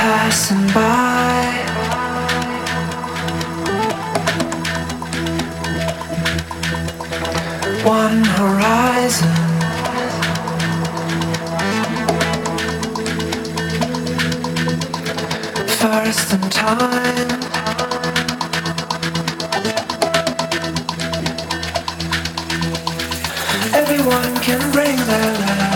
passing by. One horizon. First in time. Everyone can bring their life.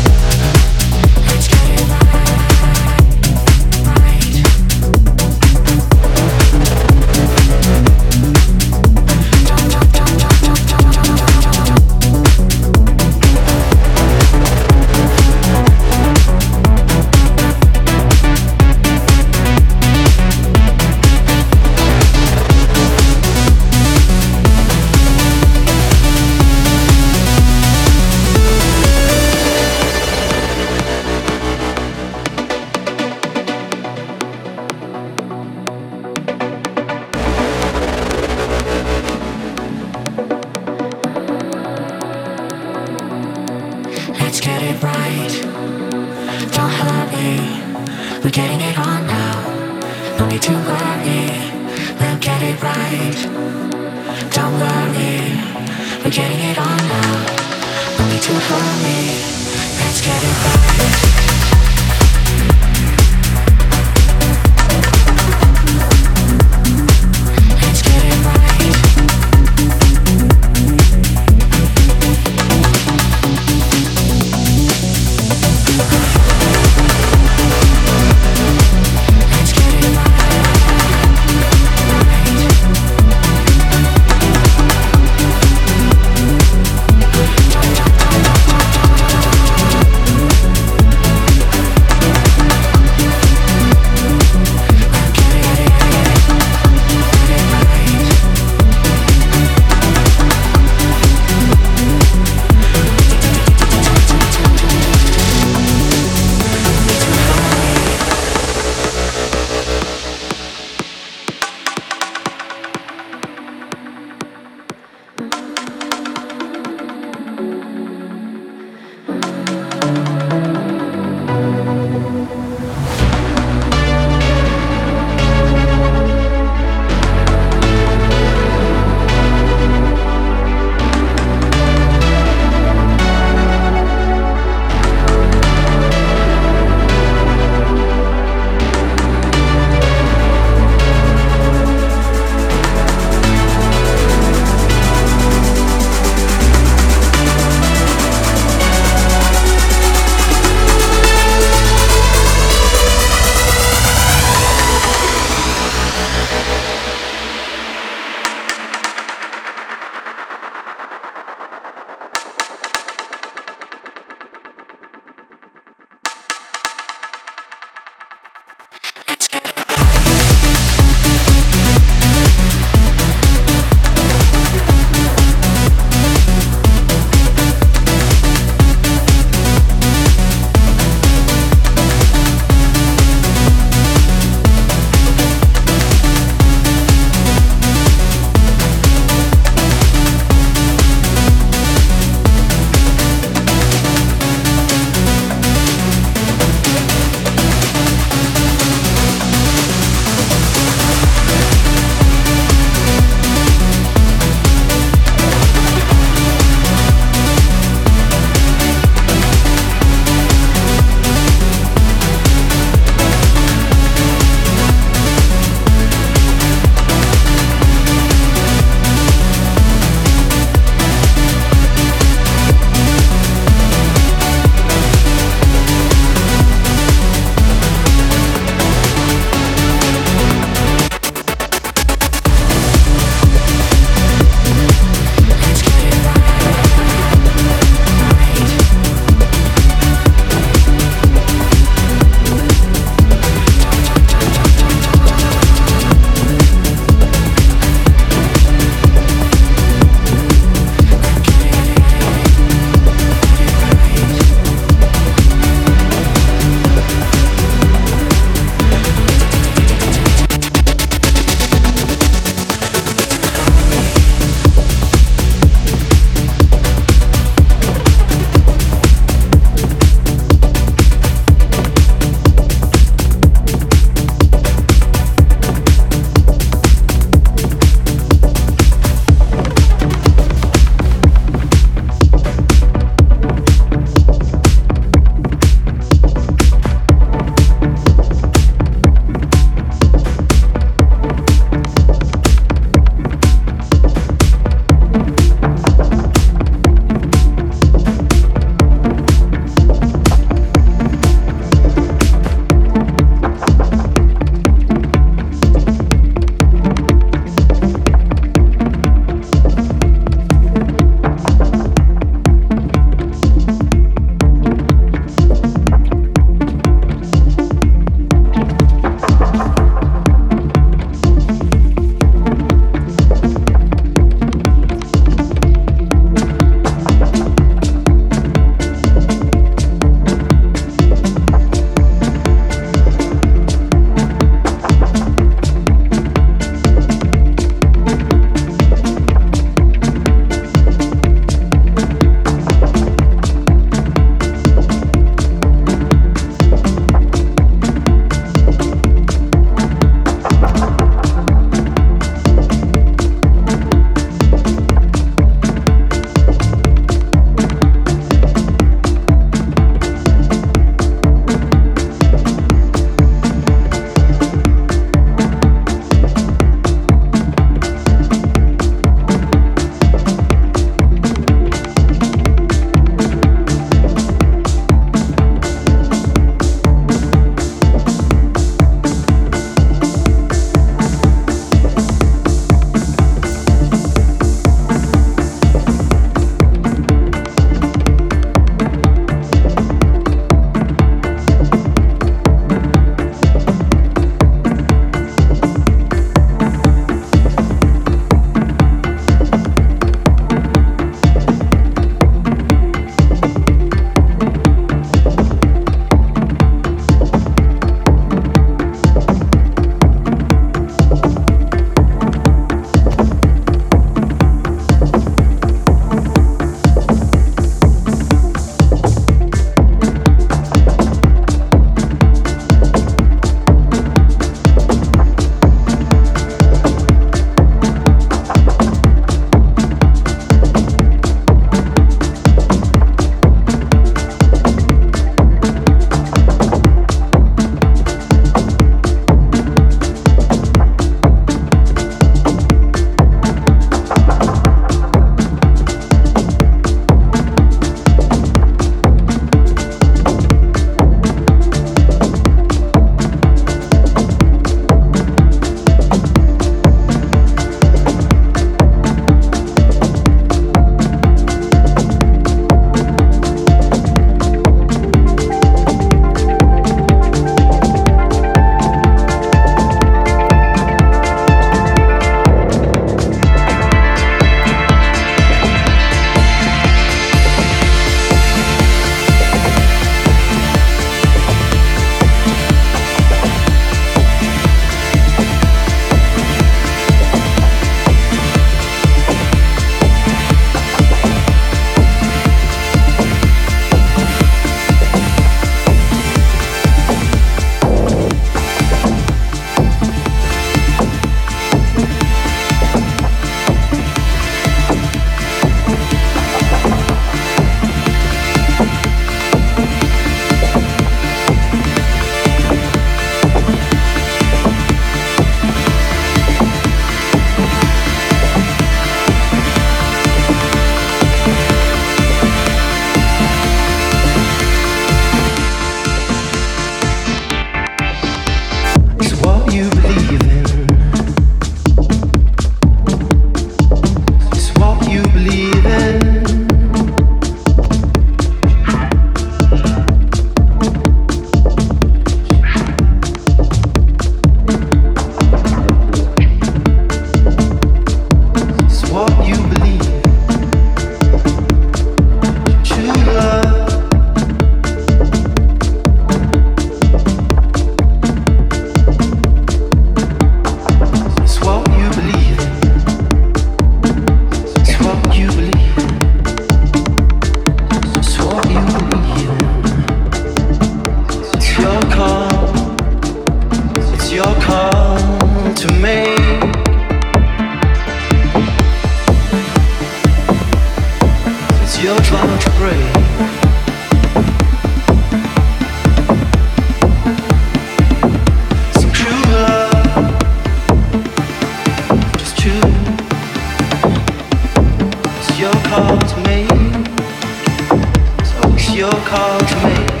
call to me.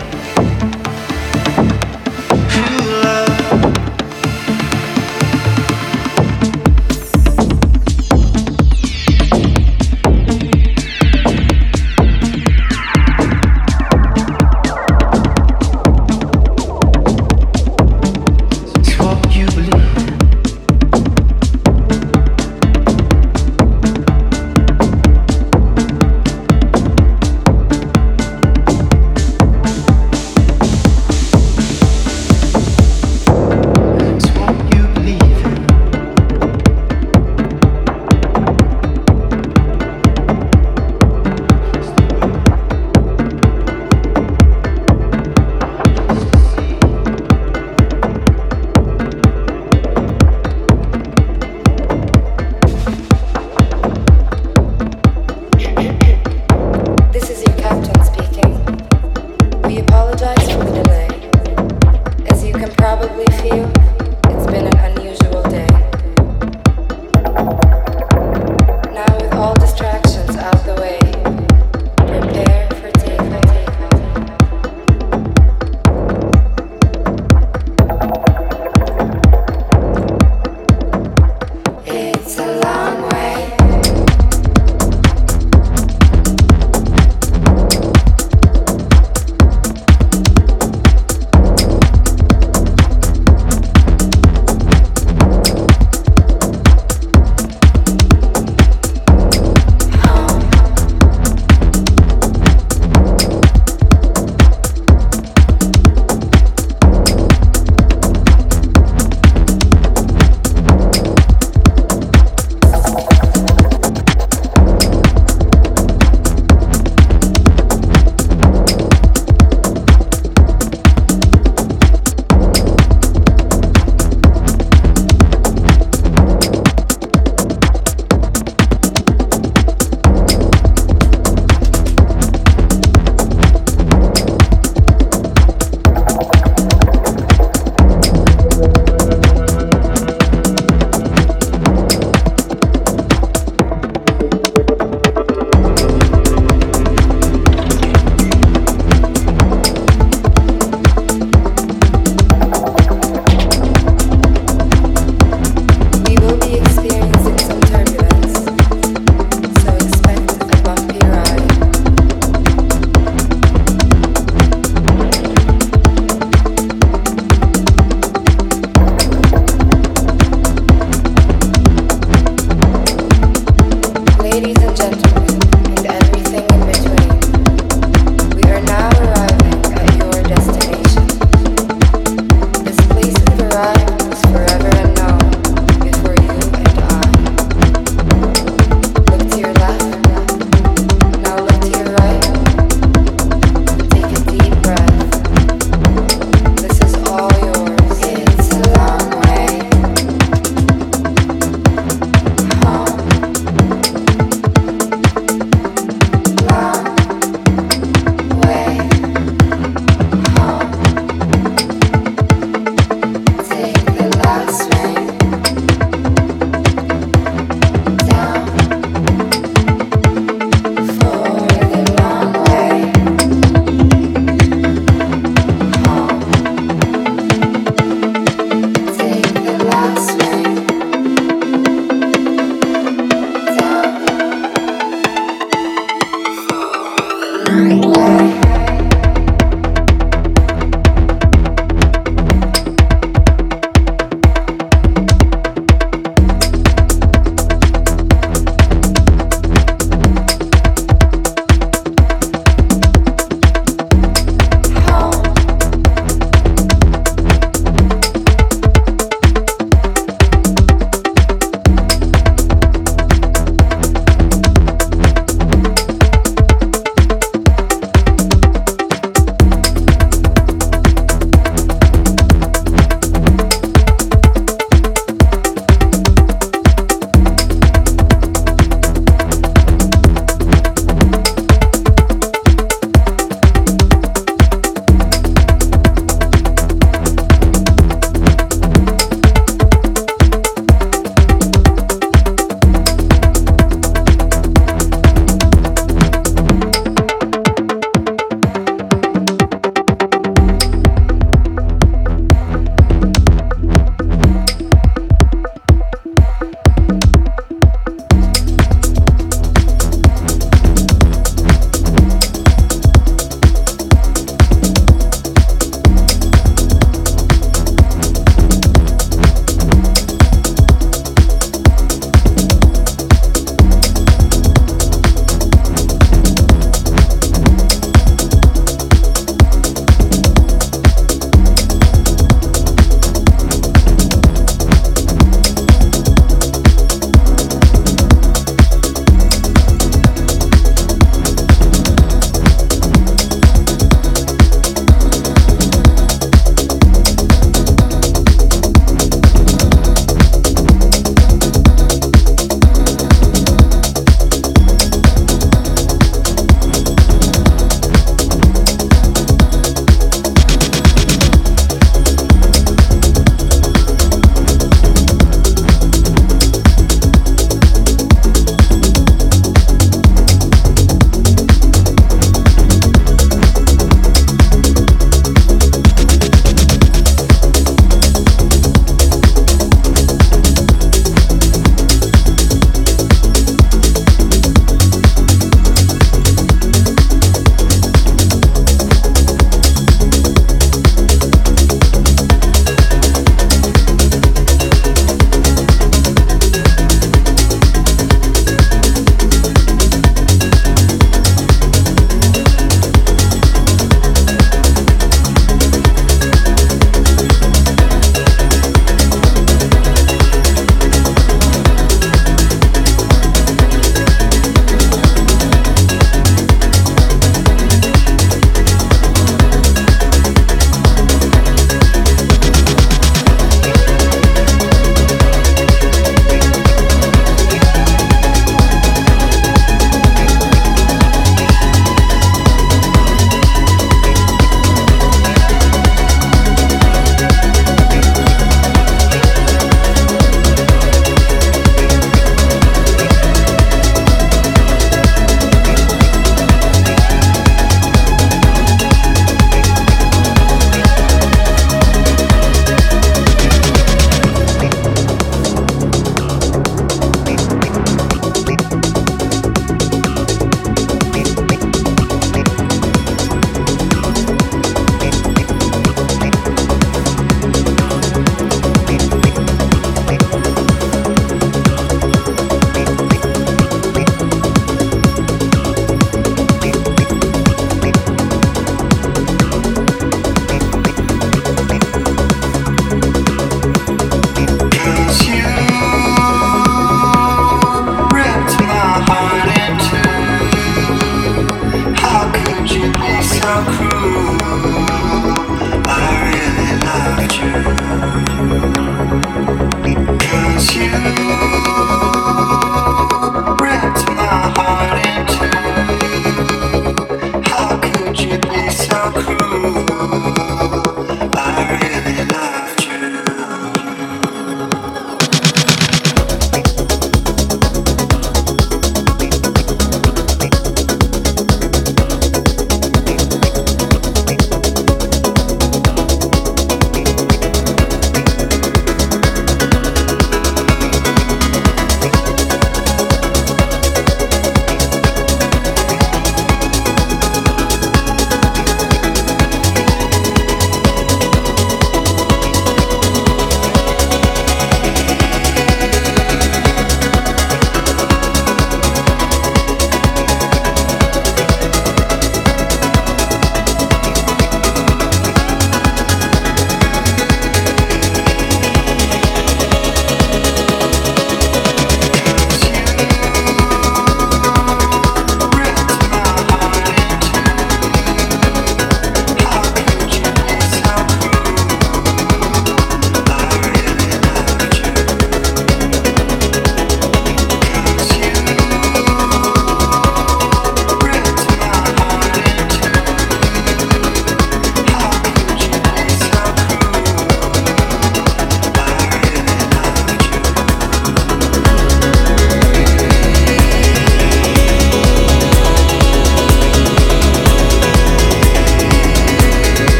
how cruel